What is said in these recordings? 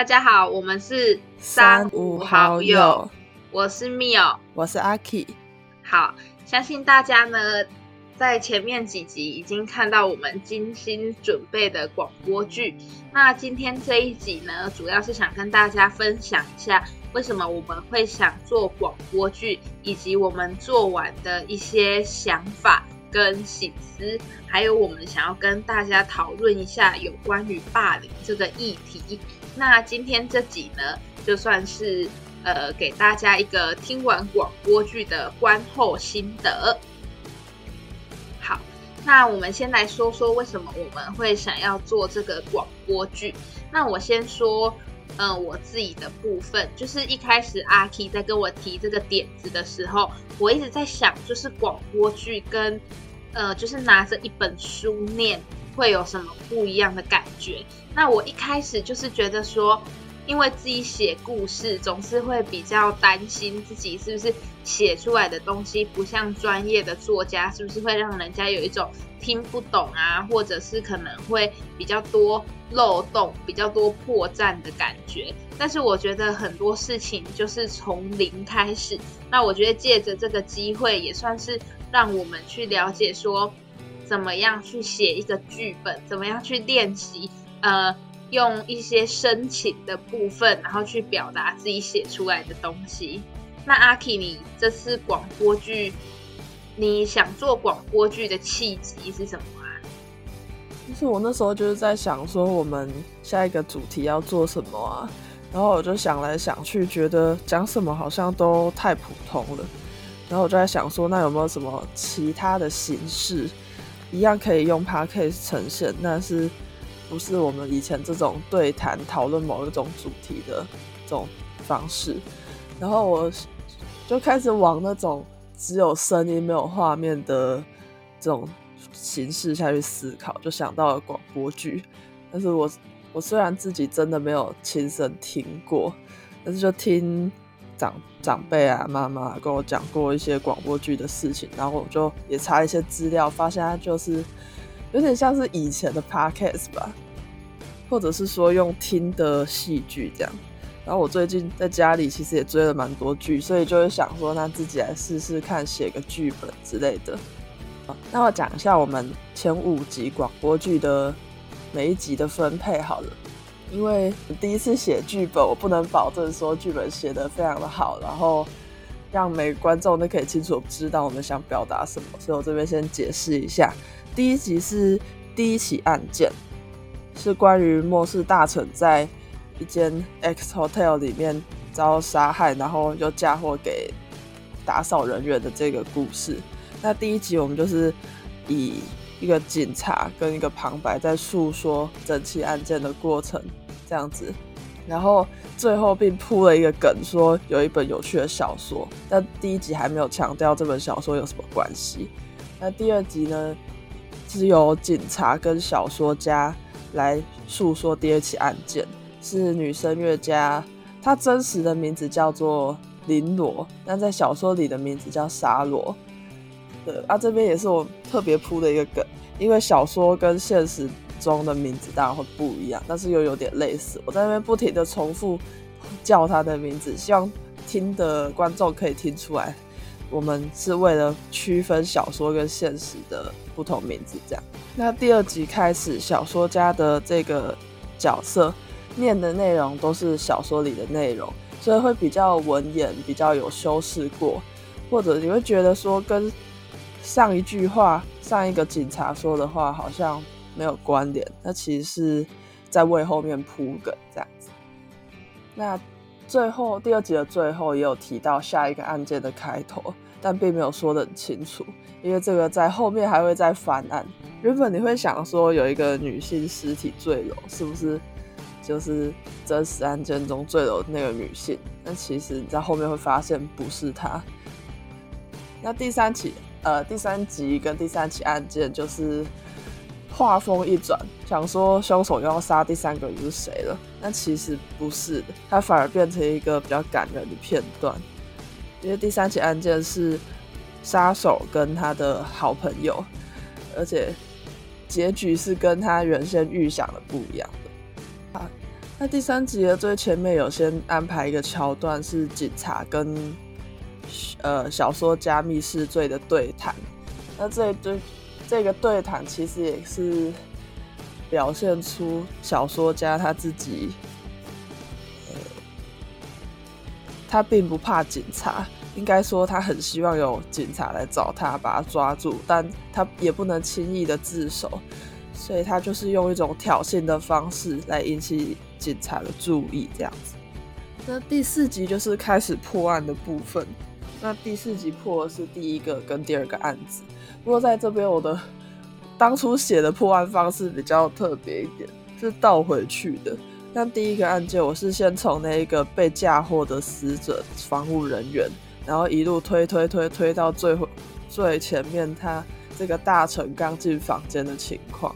大家好，我们是三五好友，我是 Mio，我是阿 K。好，相信大家呢，在前面几集已经看到我们精心准备的广播剧。那今天这一集呢，主要是想跟大家分享一下，为什么我们会想做广播剧，以及我们做完的一些想法。跟醒思，还有我们想要跟大家讨论一下有关于霸凌这个议题。那今天这集呢，就算是呃给大家一个听完广播剧的观后心得。好，那我们先来说说为什么我们会想要做这个广播剧。那我先说，嗯，我自己的部分，就是一开始阿 K 在跟我提这个点子的时候，我一直在想，就是广播剧跟呃，就是拿着一本书念，会有什么不一样的感觉？那我一开始就是觉得说，因为自己写故事，总是会比较担心自己是不是写出来的东西不像专业的作家，是不是会让人家有一种听不懂啊，或者是可能会比较多漏洞、比较多破绽的感觉。但是我觉得很多事情就是从零开始，那我觉得借着这个机会，也算是。让我们去了解说，怎么样去写一个剧本，怎么样去练习，呃，用一些深情的部分，然后去表达自己写出来的东西。那阿 K，你这次广播剧，你想做广播剧的契机是什么啊？就是我那时候就是在想说，我们下一个主题要做什么啊？然后我就想来想去，觉得讲什么好像都太普通了。然后我就在想说，那有没有什么其他的形式，一样可以用 podcast 呈现，但是不是我们以前这种对谈讨论某一种主题的这种方式？然后我就开始往那种只有声音没有画面的这种形式下去思考，就想到了广播剧。但是我我虽然自己真的没有亲身听过，但是就听。长长辈啊，妈妈跟我讲过一些广播剧的事情，然后我就也查一些资料，发现它就是有点像是以前的 podcast 吧，或者是说用听的戏剧这样。然后我最近在家里其实也追了蛮多剧，所以就会想说，那自己来试试看写个剧本之类的。那我讲一下我们前五集广播剧的每一集的分配好了。因为第一次写剧本，我不能保证说剧本写得非常的好，然后让每个观众都可以清楚知道我们想表达什么。所以我这边先解释一下，第一集是第一起案件，是关于末世大臣在一间 X Hotel 里面遭杀害，然后又嫁祸给打扫人员的这个故事。那第一集我们就是以一个警察跟一个旁白在诉说整起案件的过程。这样子，然后最后并铺了一个梗，说有一本有趣的小说，但第一集还没有强调这本小说有什么关系。那第二集呢，是由警察跟小说家来诉说第二起案件，是女声乐家，她真实的名字叫做林罗，但在小说里的名字叫沙罗。对啊，这边也是我特别铺的一个梗，因为小说跟现实。中的名字当然会不一样，但是又有点类似。我在那边不停的重复叫他的名字，希望听的观众可以听出来，我们是为了区分小说跟现实的不同名字。这样，那第二集开始，小说家的这个角色念的内容都是小说里的内容，所以会比较文言，比较有修饰过，或者你会觉得说跟上一句话、上一个警察说的话好像。没有关联，那其实是在为后面铺梗这样子。那最后第二集的最后也有提到下一个案件的开头，但并没有说得很清楚，因为这个在后面还会再翻案。原本你会想说有一个女性尸体坠楼，是不是就是真实案件中坠楼那个女性？但其实你在后面会发现不是她。那第三起呃第三集跟第三起案件就是。画风一转，想说凶手又要杀第三个人是谁了？但其实不是的，他反而变成一个比较感人的片段。因为第三起案件是杀手跟他的好朋友，而且结局是跟他原先预想的不一样的。啊，那第三集的最前面有先安排一个桥段，是警察跟呃小说家密室罪的对谈。那这一对这个对谈其实也是表现出小说家他自己，呃，他并不怕警察，应该说他很希望有警察来找他把他抓住，但他也不能轻易的自首，所以他就是用一种挑衅的方式来引起。警察的注意，这样子。那第四集就是开始破案的部分。那第四集破的是第一个跟第二个案子。不过在这边，我的当初写的破案方式比较特别一点，是倒回去的。但第一个案件，我是先从那一个被嫁祸的死者防护人员，然后一路推推推推到最最前面，他这个大臣刚进房间的情况。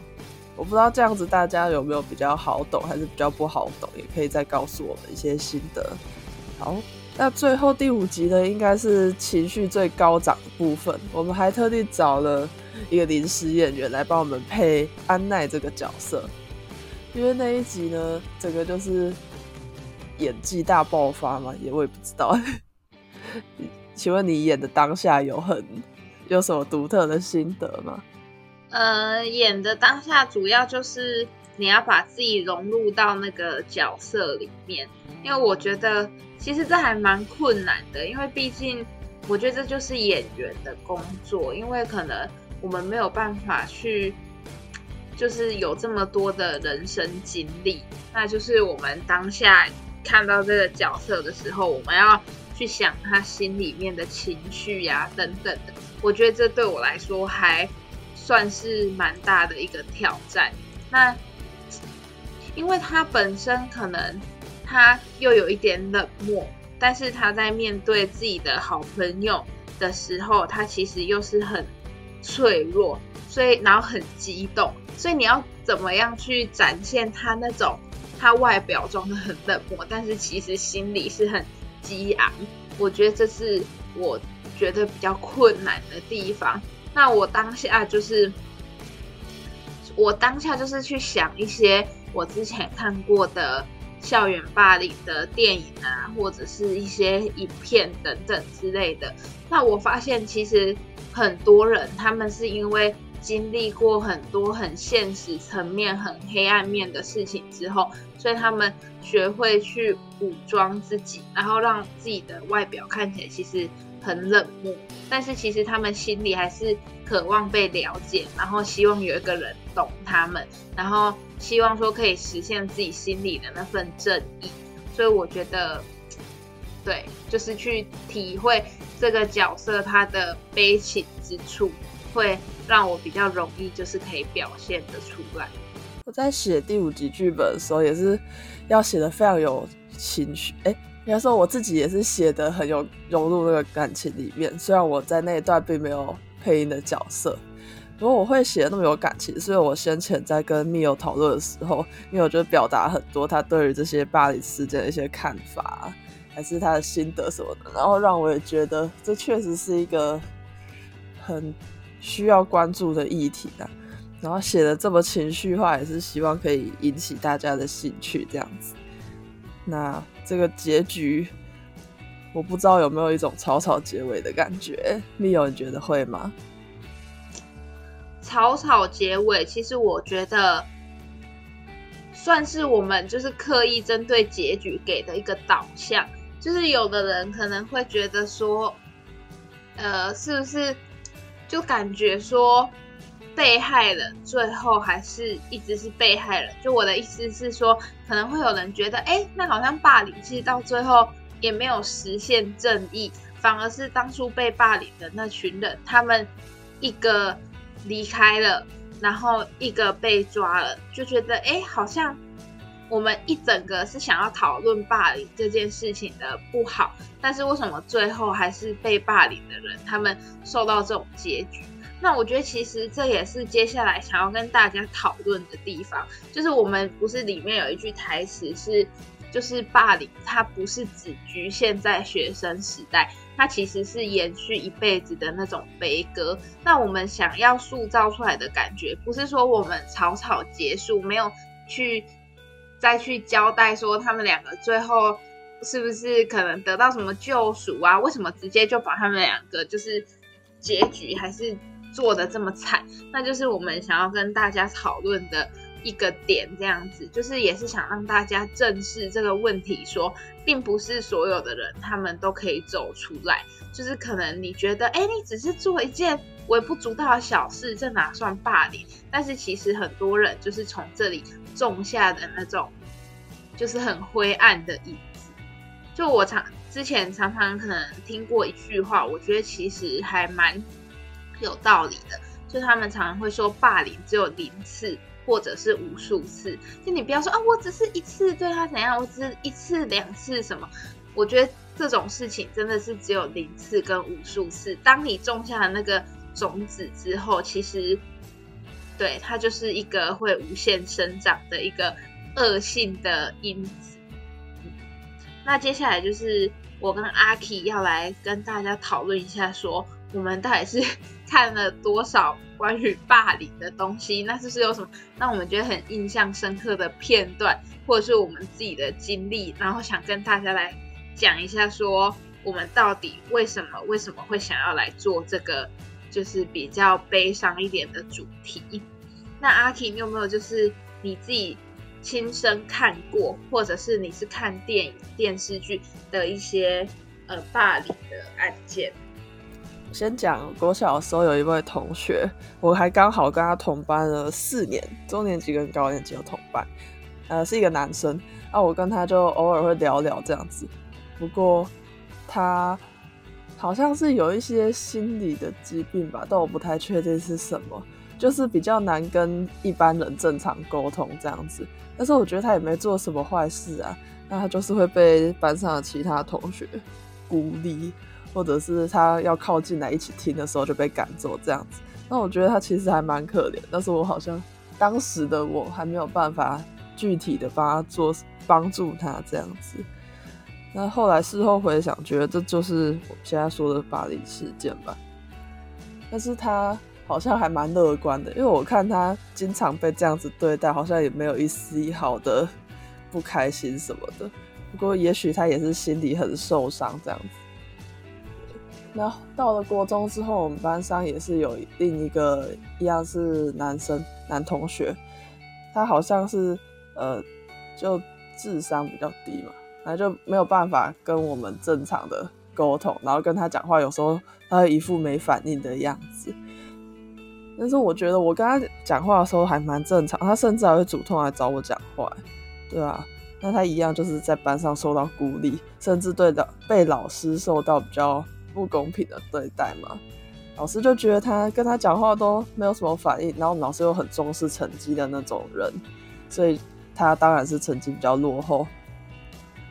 我不知道这样子大家有没有比较好懂，还是比较不好懂，也可以再告诉我们一些心得。好，那最后第五集呢，应该是情绪最高涨的部分。我们还特地找了一个临时演员来帮我们配安奈这个角色，因为那一集呢，整个就是演技大爆发嘛，也我也不知道。请问你演的当下有很有什么独特的心得吗？呃，演的当下主要就是你要把自己融入到那个角色里面，因为我觉得其实这还蛮困难的，因为毕竟我觉得这就是演员的工作，因为可能我们没有办法去，就是有这么多的人生经历，那就是我们当下看到这个角色的时候，我们要去想他心里面的情绪呀等等的，我觉得这对我来说还。算是蛮大的一个挑战。那因为他本身可能他又有一点冷漠，但是他在面对自己的好朋友的时候，他其实又是很脆弱，所以然后很激动。所以你要怎么样去展现他那种他外表装的很冷漠，但是其实心里是很激昂？我觉得这是我觉得比较困难的地方。那我当下就是，我当下就是去想一些我之前看过的校园霸凌的电影啊，或者是一些影片等等之类的。那我发现其实很多人他们是因为经历过很多很现实层面、很黑暗面的事情之后，所以他们学会去武装自己，然后让自己的外表看起来其实。很冷漠，但是其实他们心里还是渴望被了解，然后希望有一个人懂他们，然后希望说可以实现自己心里的那份正义。所以我觉得，对，就是去体会这个角色他的悲情之处，会让我比较容易，就是可以表现得出来。我在写第五集剧本的时候，也是要写的非常有情绪，哎。应该说我自己也是写的很有融入那个感情里面，虽然我在那一段并没有配音的角色，不过我会写的那么有感情，所以我先前在跟密友讨论的时候，因为我觉得表达很多他对于这些巴黎事件的一些看法，还是他的心得什么的，然后让我也觉得这确实是一个很需要关注的议题啊。然后写的这么情绪化，也是希望可以引起大家的兴趣这样子。那这个结局，我不知道有没有一种草草结尾的感觉。密友，你觉得会吗？草草结尾，其实我觉得算是我们就是刻意针对结局给的一个导向。就是有的人可能会觉得说，呃，是不是就感觉说？被害人最后还是一直是被害人，就我的意思是说，可能会有人觉得，哎，那好像霸凌其实到最后也没有实现正义，反而是当初被霸凌的那群人，他们一个离开了，然后一个被抓了，就觉得，哎，好像我们一整个是想要讨论霸凌这件事情的不好，但是为什么最后还是被霸凌的人，他们受到这种结局？那我觉得其实这也是接下来想要跟大家讨论的地方，就是我们不是里面有一句台词是，就是霸凌它不是只局限在学生时代，它其实是延续一辈子的那种悲歌。那我们想要塑造出来的感觉，不是说我们草草结束，没有去再去交代说他们两个最后是不是可能得到什么救赎啊？为什么直接就把他们两个就是结局还是做的这么惨？那就是我们想要跟大家讨论的。一个点这样子，就是也是想让大家正视这个问题，说并不是所有的人他们都可以走出来，就是可能你觉得，哎，你只是做一件微不足道的小事，这哪算霸凌？但是其实很多人就是从这里种下的那种，就是很灰暗的影子。就我常之前常常可能听过一句话，我觉得其实还蛮有道理的，就他们常常会说，霸凌只有零次。或者是无数次，就你不要说啊，我只是一次对他怎样，我只是一次两次什么？我觉得这种事情真的是只有零次跟无数次。当你种下了那个种子之后，其实对它就是一个会无限生长的一个恶性的因子。那接下来就是我跟阿 K 要来跟大家讨论一下，说我们到底是 看了多少？关于霸凌的东西，那是不是有什么让我们觉得很印象深刻的片段，或者是我们自己的经历，然后想跟大家来讲一下，说我们到底为什么为什么会想要来做这个，就是比较悲伤一点的主题。那阿 K，你有没有就是你自己亲身看过，或者是你是看电影电视剧的一些呃霸凌的案件？先讲国小的时候，有一位同学，我还刚好跟他同班了四年，中年级跟高年级有同班，呃，是一个男生。那我跟他就偶尔会聊聊这样子。不过他好像是有一些心理的疾病吧，但我不太确定是什么，就是比较难跟一般人正常沟通这样子。但是我觉得他也没做什么坏事啊，那他就是会被班上的其他同学孤立。或者是他要靠近来一起听的时候就被赶走这样子，那我觉得他其实还蛮可怜，但是我好像当时的我还没有办法具体的帮他做帮助他这样子。那后来事后回想，觉得这就是我现在说的巴黎事件吧。但是他好像还蛮乐观的，因为我看他经常被这样子对待，好像也没有一丝一毫的不开心什么的。不过也许他也是心里很受伤这样子。那到了国中之后，我们班上也是有另一个一样是男生男同学，他好像是呃就智商比较低嘛，然后就没有办法跟我们正常的沟通，然后跟他讲话有时候他一副没反应的样子。但是我觉得我跟他讲话的时候还蛮正常，他甚至还会主动来找我讲话，对啊，那他一样就是在班上受到孤立，甚至对的被老师受到比较。不公平的对待嘛？老师就觉得他跟他讲话都没有什么反应，然后老师又很重视成绩的那种人，所以他当然是成绩比较落后。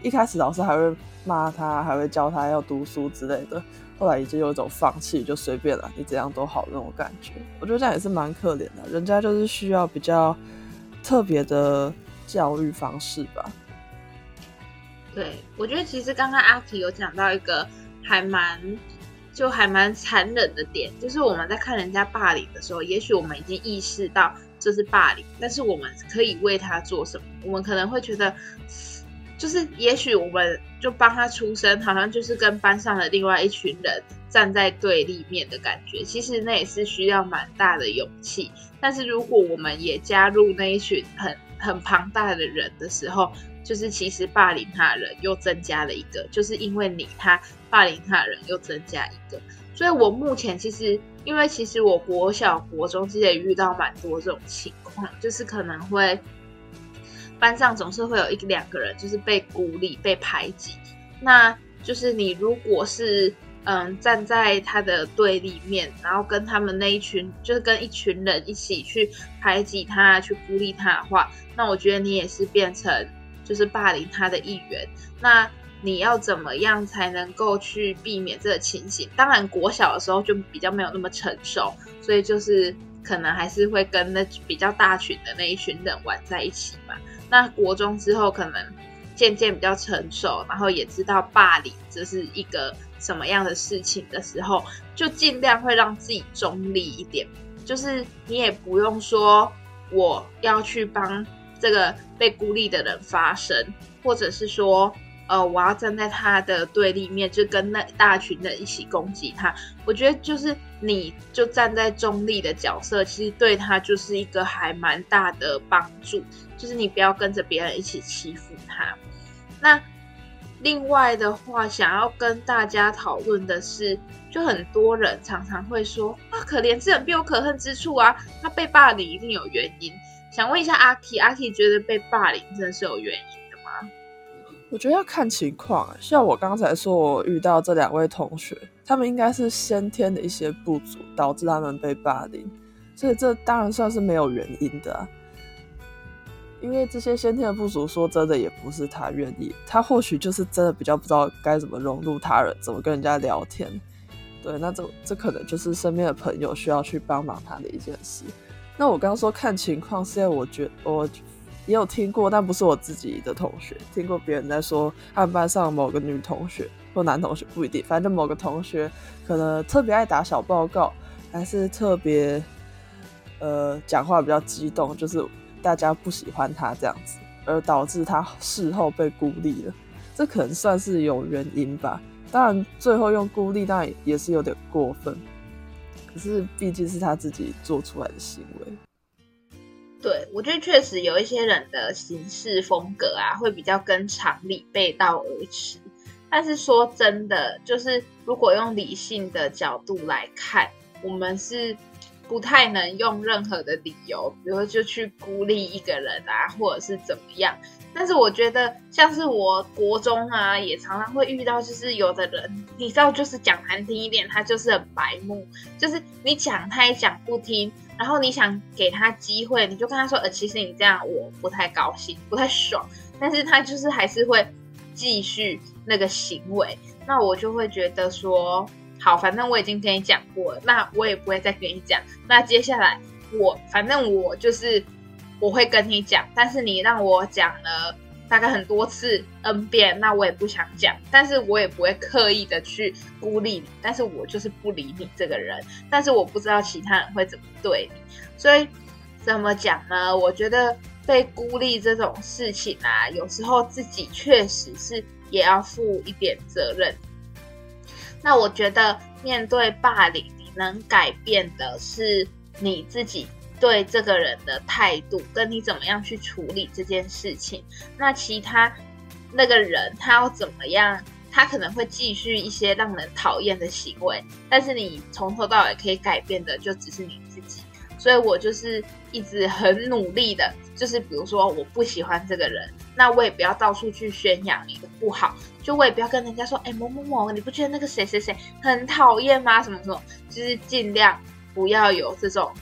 一开始老师还会骂他，还会教他要读书之类的，后来已经有一种放弃，就随便了，你怎样都好那种感觉。我觉得这样也是蛮可怜的，人家就是需要比较特别的教育方式吧。对，我觉得其实刚刚阿奇有讲到一个。还蛮，就还蛮残忍的点，就是我们在看人家霸凌的时候，也许我们已经意识到这是霸凌，但是我们可以为他做什么？我们可能会觉得，就是也许我们就帮他出声，好像就是跟班上的另外一群人站在对立面的感觉。其实那也是需要蛮大的勇气。但是如果我们也加入那一群很很庞大的人的时候，就是其实霸凌他的人又增加了一个，就是因为你他霸凌他的人又增加一个，所以我目前其实因为其实我国小国中其实也遇到蛮多这种情况，就是可能会班上总是会有一两个人就是被孤立被排挤，那就是你如果是嗯站在他的对立面，然后跟他们那一群就是跟一群人一起去排挤他去孤立他的话，那我觉得你也是变成。就是霸凌他的一员，那你要怎么样才能够去避免这个情形？当然，国小的时候就比较没有那么成熟，所以就是可能还是会跟那比较大群的那一群人玩在一起嘛。那国中之后可能渐渐比较成熟，然后也知道霸凌这是一个什么样的事情的时候，就尽量会让自己中立一点，就是你也不用说我要去帮。这个被孤立的人发声，或者是说，呃，我要站在他的对立面，就跟那大群人一起攻击他。我觉得就是你就站在中立的角色，其实对他就是一个还蛮大的帮助，就是你不要跟着别人一起欺负他。那另外的话，想要跟大家讨论的是，就很多人常常会说啊，可怜之人必有可恨之处啊，他被霸凌一定有原因。想问一下阿 K，阿 K 觉得被霸凌真的是有原因的吗？我觉得要看情况，像我刚才说，我遇到这两位同学，他们应该是先天的一些不足导致他们被霸凌，所以这当然算是没有原因的。因为这些先天的不足，说真的也不是他愿意，他或许就是真的比较不知道该怎么融入他人，怎么跟人家聊天。对，那这这可能就是身边的朋友需要去帮忙他的一件事。那我刚刚说看情况，是因为我觉我也有听过，但不是我自己的同学，听过别人在说，他们班上某个女同学或男同学不一定，反正某个同学可能特别爱打小报告，还是特别呃讲话比较激动，就是。大家不喜欢他这样子，而导致他事后被孤立了，这可能算是有原因吧。当然，最后用孤立当然也是有点过分，可是毕竟是他自己做出来的行为。对，我觉得确实有一些人的行事风格啊，会比较跟常理背道而驰。但是说真的，就是如果用理性的角度来看，我们是。不太能用任何的理由，比如就去孤立一个人啊，或者是怎么样。但是我觉得，像是我国中啊，也常常会遇到，就是有的人，你知道，就是讲难听一点，他就是很白目，就是你讲他也讲不听，然后你想给他机会，你就跟他说，呃，其实你这样我不太高兴，不太爽，但是他就是还是会继续那个行为，那我就会觉得说。好，反正我已经跟你讲过了，那我也不会再跟你讲。那接下来我反正我就是我会跟你讲，但是你让我讲了大概很多次 n 遍，那我也不想讲，但是我也不会刻意的去孤立你，但是我就是不理你这个人。但是我不知道其他人会怎么对你，所以怎么讲呢？我觉得被孤立这种事情啊，有时候自己确实是也要负一点责任。那我觉得面对霸凌，你能改变的是你自己对这个人的态度，跟你怎么样去处理这件事情。那其他那个人他要怎么样，他可能会继续一些让人讨厌的行为，但是你从头到尾可以改变的就只是你自己。所以我就是一直很努力的，就是比如说我不喜欢这个人。那我也不要到处去宣扬你的不好，就我也不要跟人家说，哎，某某某，你不觉得那个谁谁谁很讨厌吗？什么什么，就是尽量不要有这种，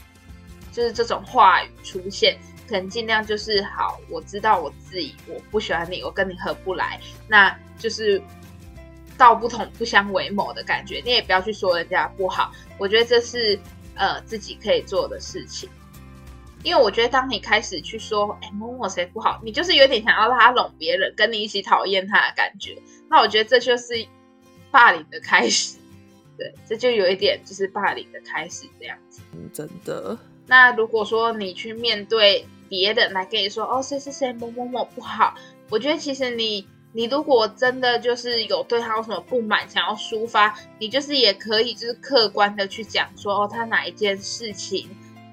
就是这种话语出现，可能尽量就是好，我知道我自己我不喜欢你，我跟你合不来，那就是道不同不相为谋的感觉，你也不要去说人家不好，我觉得这是呃自己可以做的事情。因为我觉得，当你开始去说“哎，某某谁不好”，你就是有点想要拉拢别人，跟你一起讨厌他的感觉。那我觉得这就是霸凌的开始，对，这就有一点就是霸凌的开始这样子。嗯，真的。那如果说你去面对别人来跟你说“哦，谁谁谁某某某不好”，我觉得其实你你如果真的就是有对他有什么不满，想要抒发，你就是也可以就是客观的去讲说“哦，他哪一件事情”，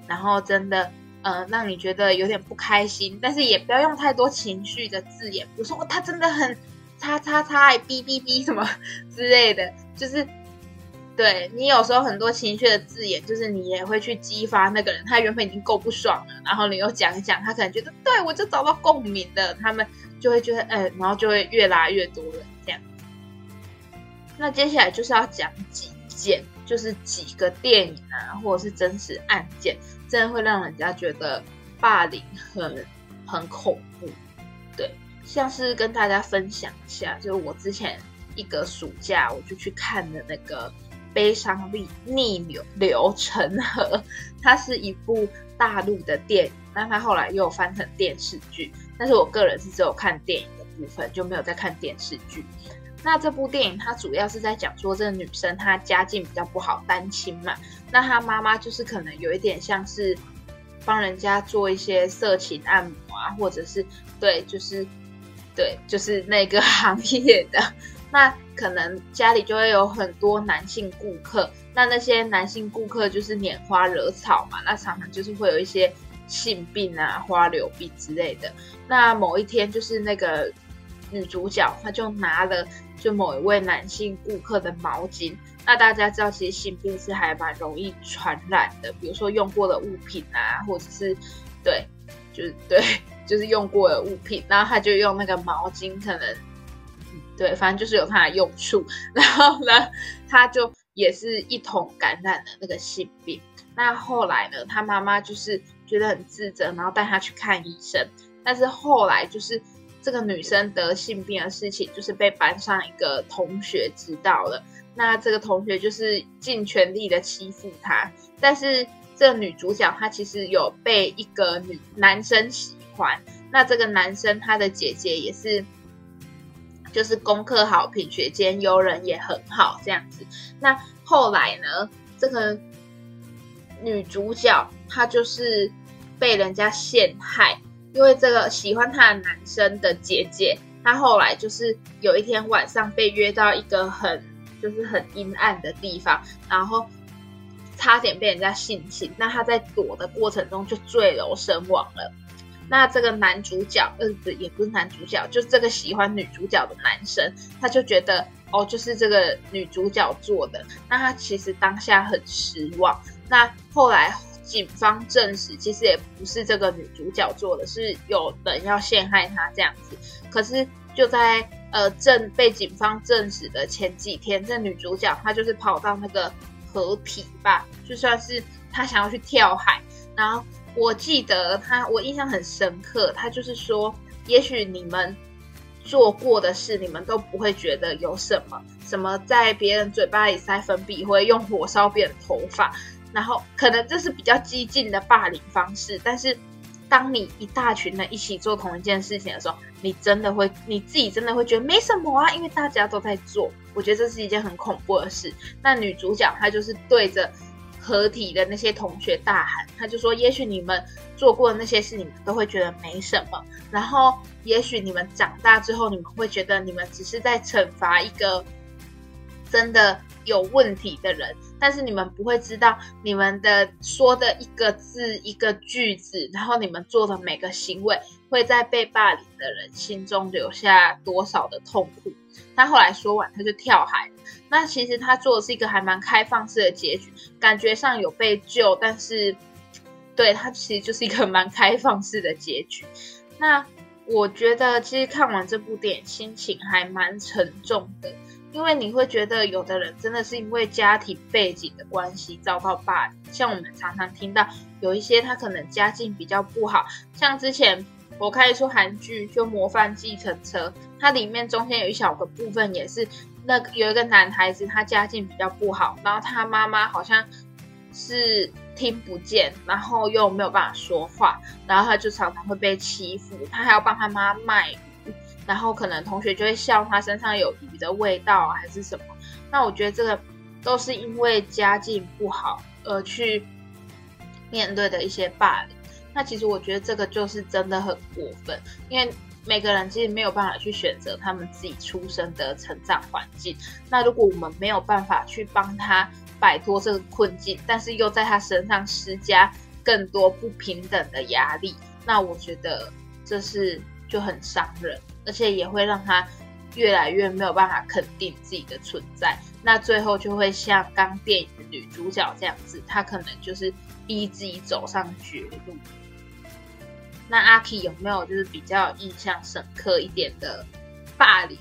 然后真的。呃，让你觉得有点不开心，但是也不要用太多情绪的字眼，比如说他真的很叉叉叉，哔哔哔什么 之类的，就是对你有时候很多情绪的字眼，就是你也会去激发那个人，他原本已经够不爽了，然后你又讲一讲，他可能觉得对我就找到共鸣的，他们就会觉得，哎，然后就会越拉越多人这样。那接下来就是要讲几件，就是几个电影啊，或者是真实案件。真的会让人家觉得霸凌很很恐怖，对，像是跟大家分享一下，就是我之前一个暑假我就去看的那个《悲伤逆逆流流成河》，它是一部大陆的电影，但它后来又翻成电视剧，但是我个人是只有看电影的部分，就没有再看电视剧。那这部电影它主要是在讲说，这个女生她家境比较不好，单亲嘛。那她妈妈就是可能有一点像是帮人家做一些色情按摩啊，或者是对，就是对，就是那个 行业的，那可能家里就会有很多男性顾客，那那些男性顾客就是拈花惹草嘛，那常常就是会有一些性病啊、花柳病之类的。那某一天，就是那个女主角，她就拿了就某一位男性顾客的毛巾。那大家知道，其实性病是还蛮容易传染的，比如说用过的物品啊，或者是对，就是对，就是用过的物品，然后他就用那个毛巾，可能对，反正就是有它的用处。然后呢，他就也是一同感染了那个性病。那后来呢，他妈妈就是觉得很自责，然后带他去看医生。但是后来就是这个女生得性病的事情，就是被班上一个同学知道了。那这个同学就是尽全力的欺负她，但是这个女主角她其实有被一个女男生喜欢，那这个男生他的姐姐也是，就是功课好，品学兼优，人也很好这样子。那后来呢，这个女主角她就是被人家陷害，因为这个喜欢她的男生的姐姐，她后来就是有一天晚上被约到一个很。就是很阴暗的地方，然后差点被人家性侵。那他在躲的过程中就坠楼身亡了。那这个男主角，呃，也不是男主角，就是这个喜欢女主角的男生，他就觉得哦，就是这个女主角做的。那他其实当下很失望。那后来警方证实，其实也不是这个女主角做的，是有人要陷害她这样子。可是就在呃，证被警方证实的前几天，这女主角她就是跑到那个河堤吧，就算是她想要去跳海。然后我记得她，我印象很深刻，她就是说，也许你们做过的事，你们都不会觉得有什么，什么在别人嘴巴里塞粉笔，或者用火烧别人头发，然后可能这是比较激进的霸凌方式，但是。当你一大群人一起做同一件事情的时候，你真的会，你自己真的会觉得没什么啊，因为大家都在做。我觉得这是一件很恐怖的事。那女主角她就是对着合体的那些同学大喊，她就说：“也许你们做过的那些事，你们都会觉得没什么。然后，也许你们长大之后，你们会觉得你们只是在惩罚一个真的。”有问题的人，但是你们不会知道，你们的说的一个字、一个句子，然后你们做的每个行为，会在被霸凌的人心中留下多少的痛苦。他后来说完，他就跳海。那其实他做的是一个还蛮开放式的结局，感觉上有被救，但是对他其实就是一个蛮开放式的结局。那我觉得，其实看完这部电影，心情还蛮沉重的。因为你会觉得有的人真的是因为家庭背景的关系遭到霸凌，像我们常常听到有一些他可能家境比较不好，像之前我看一出韩剧就《模范继承车》，它里面中间有一小个部分也是那有一个男孩子他家境比较不好，然后他妈妈好像是听不见，然后又没有办法说话，然后他就常常会被欺负，他还要帮他妈卖。然后可能同学就会笑他身上有鱼的味道啊，还是什么？那我觉得这个都是因为家境不好而去面对的一些霸凌。那其实我觉得这个就是真的很过分，因为每个人其实没有办法去选择他们自己出生的成长环境。那如果我们没有办法去帮他摆脱这个困境，但是又在他身上施加更多不平等的压力，那我觉得这是就很伤人。而且也会让他越来越没有办法肯定自己的存在，那最后就会像刚电影的女主角这样子，她可能就是逼自己走上绝路。那阿 K 有没有就是比较印象深刻一点的霸凌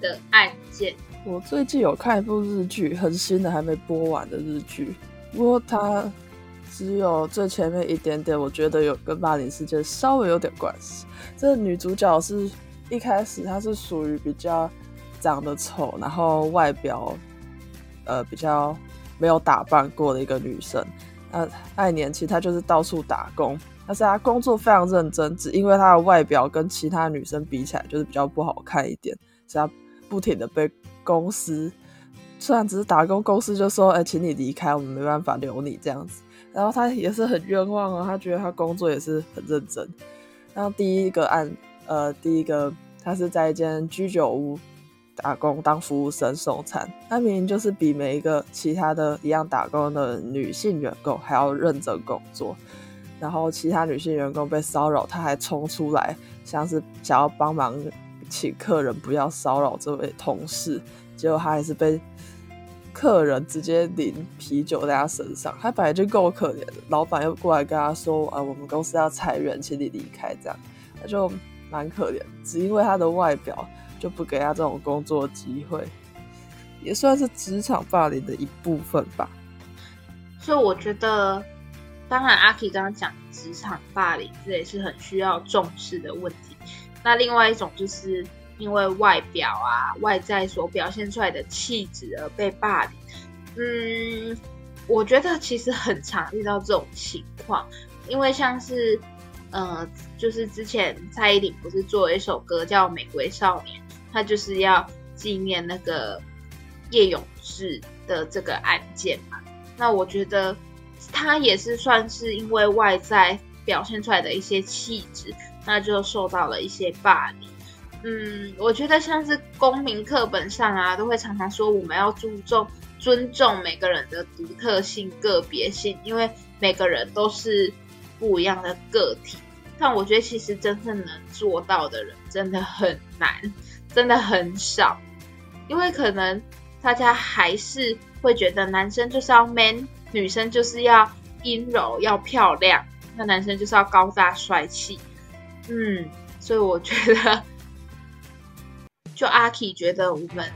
的案件？我最近有看一部日剧，很新的还没播完的日剧，不过它只有最前面一点点，我觉得有跟霸凌事件稍微有点关系。这女主角是。一开始她是属于比较长得丑，然后外表呃比较没有打扮过的一个女生。那爱年轻，她就是到处打工，但是她工作非常认真，只因为她的外表跟其他女生比起来就是比较不好看一点，所以她不停的被公司虽然只是打工，公司就说哎，请你离开，我们没办法留你这样子。然后她也是很冤枉啊，她觉得她工作也是很认真。然后第一个案，呃，第一个他是在一间居酒屋打工当服务生送餐，他明明就是比每一个其他的一样打工的女性员工还要认真工作，然后其他女性员工被骚扰，他还冲出来，像是想要帮忙请客人不要骚扰这位同事，结果他还是被。客人直接淋啤酒在他身上，他本来就够可怜的，老板又过来跟他说：“啊，我们公司要裁员，请你离开。”这样他就蛮可怜，只因为他的外表就不给他这种工作机会，也算是职场霸凌的一部分吧。所以我觉得，当然阿 K 刚刚讲职场霸凌，这也是很需要重视的问题。那另外一种就是。因为外表啊，外在所表现出来的气质而被霸凌，嗯，我觉得其实很常遇到这种情况。因为像是，呃，就是之前蔡依林不是做了一首歌叫《玫瑰少年》，他就是要纪念那个叶永志的这个案件嘛。那我觉得他也是算是因为外在表现出来的一些气质，那就受到了一些霸凌。嗯，我觉得像是公民课本上啊，都会常常说我们要注重尊重每个人的独特性、个别性，因为每个人都是不一样的个体。但我觉得其实真正能做到的人真的很难，真的很少，因为可能大家还是会觉得男生就是要 man，女生就是要阴柔、要漂亮，那男生就是要高大帅气。嗯，所以我觉得。就阿 K 觉得我们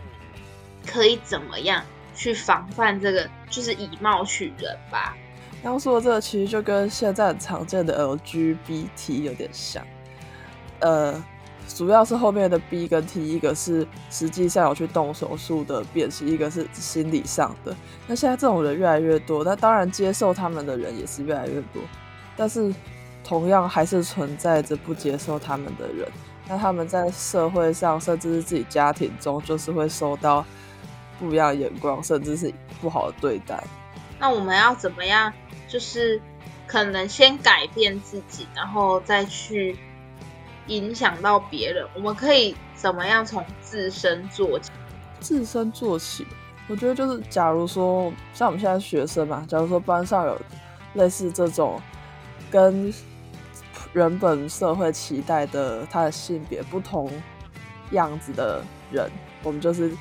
可以怎么样去防范这个，就是以貌取人吧。刚说的这个其实就跟现在很常见的 LGBT 有点像，呃，主要是后面的 B 跟 T，一个是实际上有去动手术的变性，一个是心理上的。那现在这种人越来越多，那当然接受他们的人也是越来越多，但是同样还是存在着不接受他们的人。那他们在社会上，甚至是自己家庭中，就是会受到不一样的眼光，甚至是不好的对待。那我们要怎么样？就是可能先改变自己，然后再去影响到别人。我们可以怎么样从自身做起？自身做起，我觉得就是，假如说像我们现在学生嘛，假如说班上有类似这种跟。原本社会期待的他的性别不同样子的人，我们就是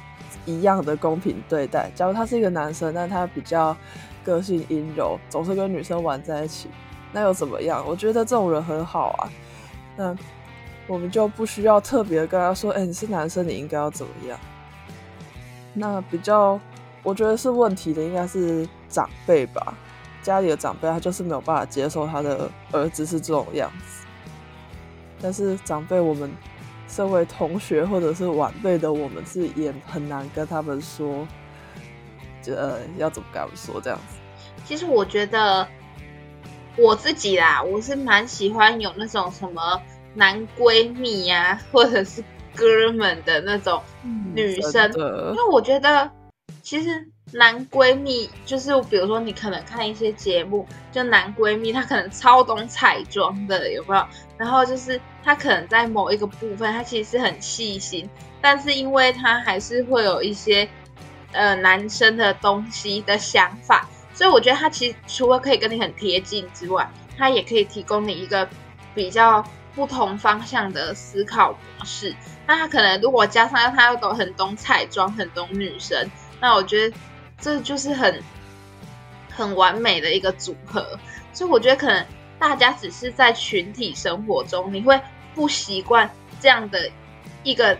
一样的公平对待。假如他是一个男生，但他比较个性阴柔，总是跟女生玩在一起，那又怎么样？我觉得这种人很好啊。那我们就不需要特别跟他说：“哎，你是男生，你应该要怎么样？”那比较我觉得是问题的，应该是长辈吧。家里的长辈他就是没有办法接受他的儿子是这种样子，但是长辈我们身为同学或者是晚辈的我们是也很难跟他们说，呃要怎么跟他们说这样子。其实我觉得我自己啦，我是蛮喜欢有那种什么男闺蜜呀，或者是哥们的那种女生，因为我觉得其实。男闺蜜就是，比如说你可能看一些节目，就男闺蜜他可能超懂彩妆的，有没有？然后就是他可能在某一个部分，他其实是很细心，但是因为他还是会有一些呃男生的东西的想法，所以我觉得他其实除了可以跟你很贴近之外，他也可以提供你一个比较不同方向的思考模式。那他可能如果加上他又懂很懂彩妆，很懂女生，那我觉得。这就是很很完美的一个组合，所以我觉得可能大家只是在群体生活中，你会不习惯这样的一个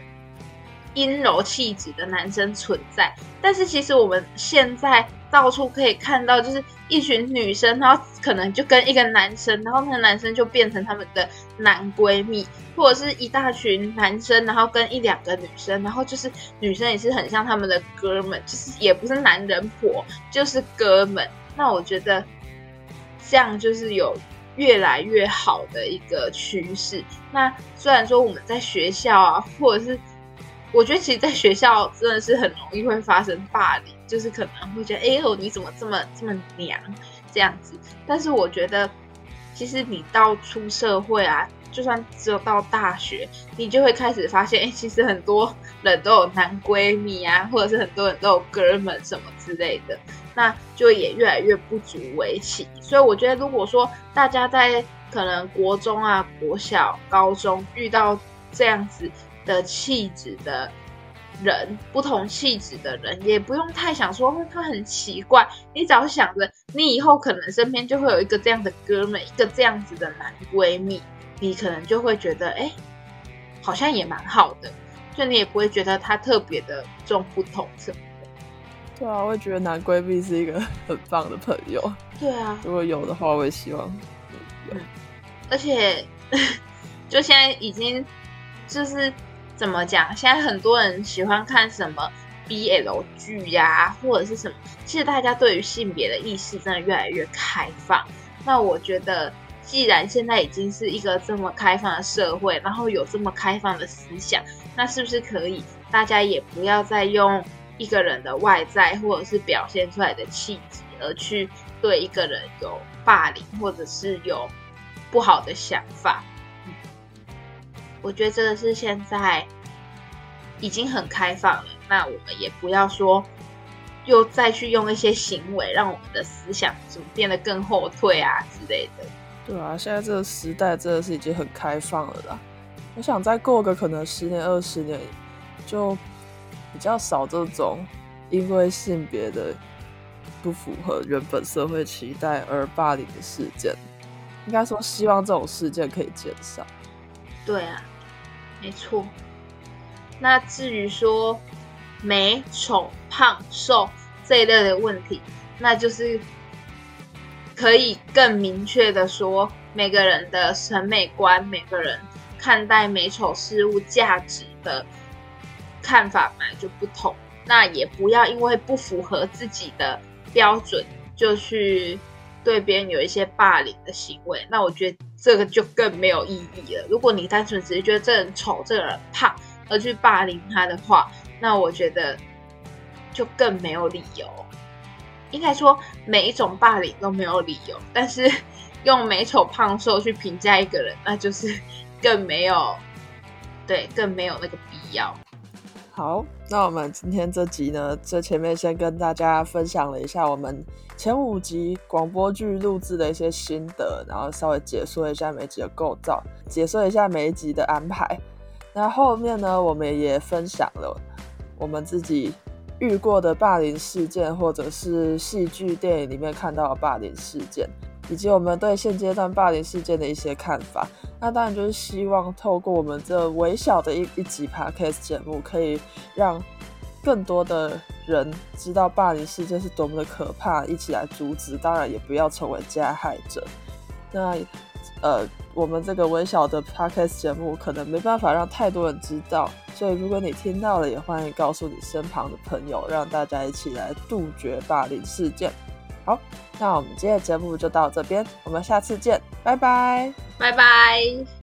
阴柔气质的男生存在，但是其实我们现在。到处可以看到，就是一群女生，然后可能就跟一个男生，然后那个男生就变成他们的男闺蜜，或者是一大群男生，然后跟一两个女生，然后就是女生也是很像他们的哥们，就是也不是男人婆，就是哥们。那我觉得这样就是有越来越好的一个趋势。那虽然说我们在学校啊，或者是我觉得其实在学校真的是很容易会发生霸凌。就是可能会觉得，哎呦，你怎么这么这么娘这样子？但是我觉得，其实你到出社会啊，就算只有到大学，你就会开始发现，哎，其实很多人都有男闺蜜啊，或者是很多人都有哥们什么之类的，那就也越来越不足为奇。所以我觉得，如果说大家在可能国中啊、国小、高中遇到这样子的气质的。人不同气质的人，也不用太想说他很奇怪。你只要想着，你以后可能身边就会有一个这样的哥们，一个这样子的男闺蜜，你可能就会觉得，哎，好像也蛮好的。就你也不会觉得他特别的重不同什么的。对啊，我会觉得男闺蜜是一个很棒的朋友。对啊，如果有的话，我也希望有。而且，就现在已经就是。怎么讲？现在很多人喜欢看什么 BL 剧呀，或者是什么？其实大家对于性别的意识真的越来越开放。那我觉得，既然现在已经是一个这么开放的社会，然后有这么开放的思想，那是不是可以大家也不要再用一个人的外在或者是表现出来的气质，而去对一个人有霸凌或者是有不好的想法？我觉得这个是现在已经很开放了，那我们也不要说又再去用一些行为让我们的思想怎么变得更后退啊之类的。对啊，现在这个时代真的是已经很开放了啦。我想再过个可能十年二十年，就比较少这种因为性别的不符合原本社会期待而霸凌的事件。应该说，希望这种事件可以减少。对啊。没错，那至于说美丑胖瘦这一类的问题，那就是可以更明确的说，每个人的审美观，每个人看待美丑事物价值的看法本来就不同。那也不要因为不符合自己的标准，就去对别人有一些霸凌的行为。那我觉得。这个就更没有意义了。如果你单纯只是觉得这人丑、这人胖而去霸凌他的话，那我觉得就更没有理由。应该说每一种霸凌都没有理由，但是 用美丑胖瘦去评价一个人，那就是 更没有对，更没有那个必要。好，那我们今天这集呢，这前面先跟大家分享了一下我们前五集广播剧录制的一些心得，然后稍微解说一下每集的构造，解说一下每一集的安排。那后面呢，我们也分享了我们自己遇过的霸凌事件，或者是戏剧、电影里面看到的霸凌事件。以及我们对现阶段霸凌事件的一些看法，那当然就是希望透过我们这微小的一一集 podcast 节目，可以让更多的人知道霸凌事件是多么的可怕，一起来阻止，当然也不要成为加害者。那呃，我们这个微小的 podcast 节目可能没办法让太多人知道，所以如果你听到了，也欢迎告诉你身旁的朋友，让大家一起来杜绝霸凌事件。好，那我们今天的节目就到这边，我们下次见，拜拜，拜拜。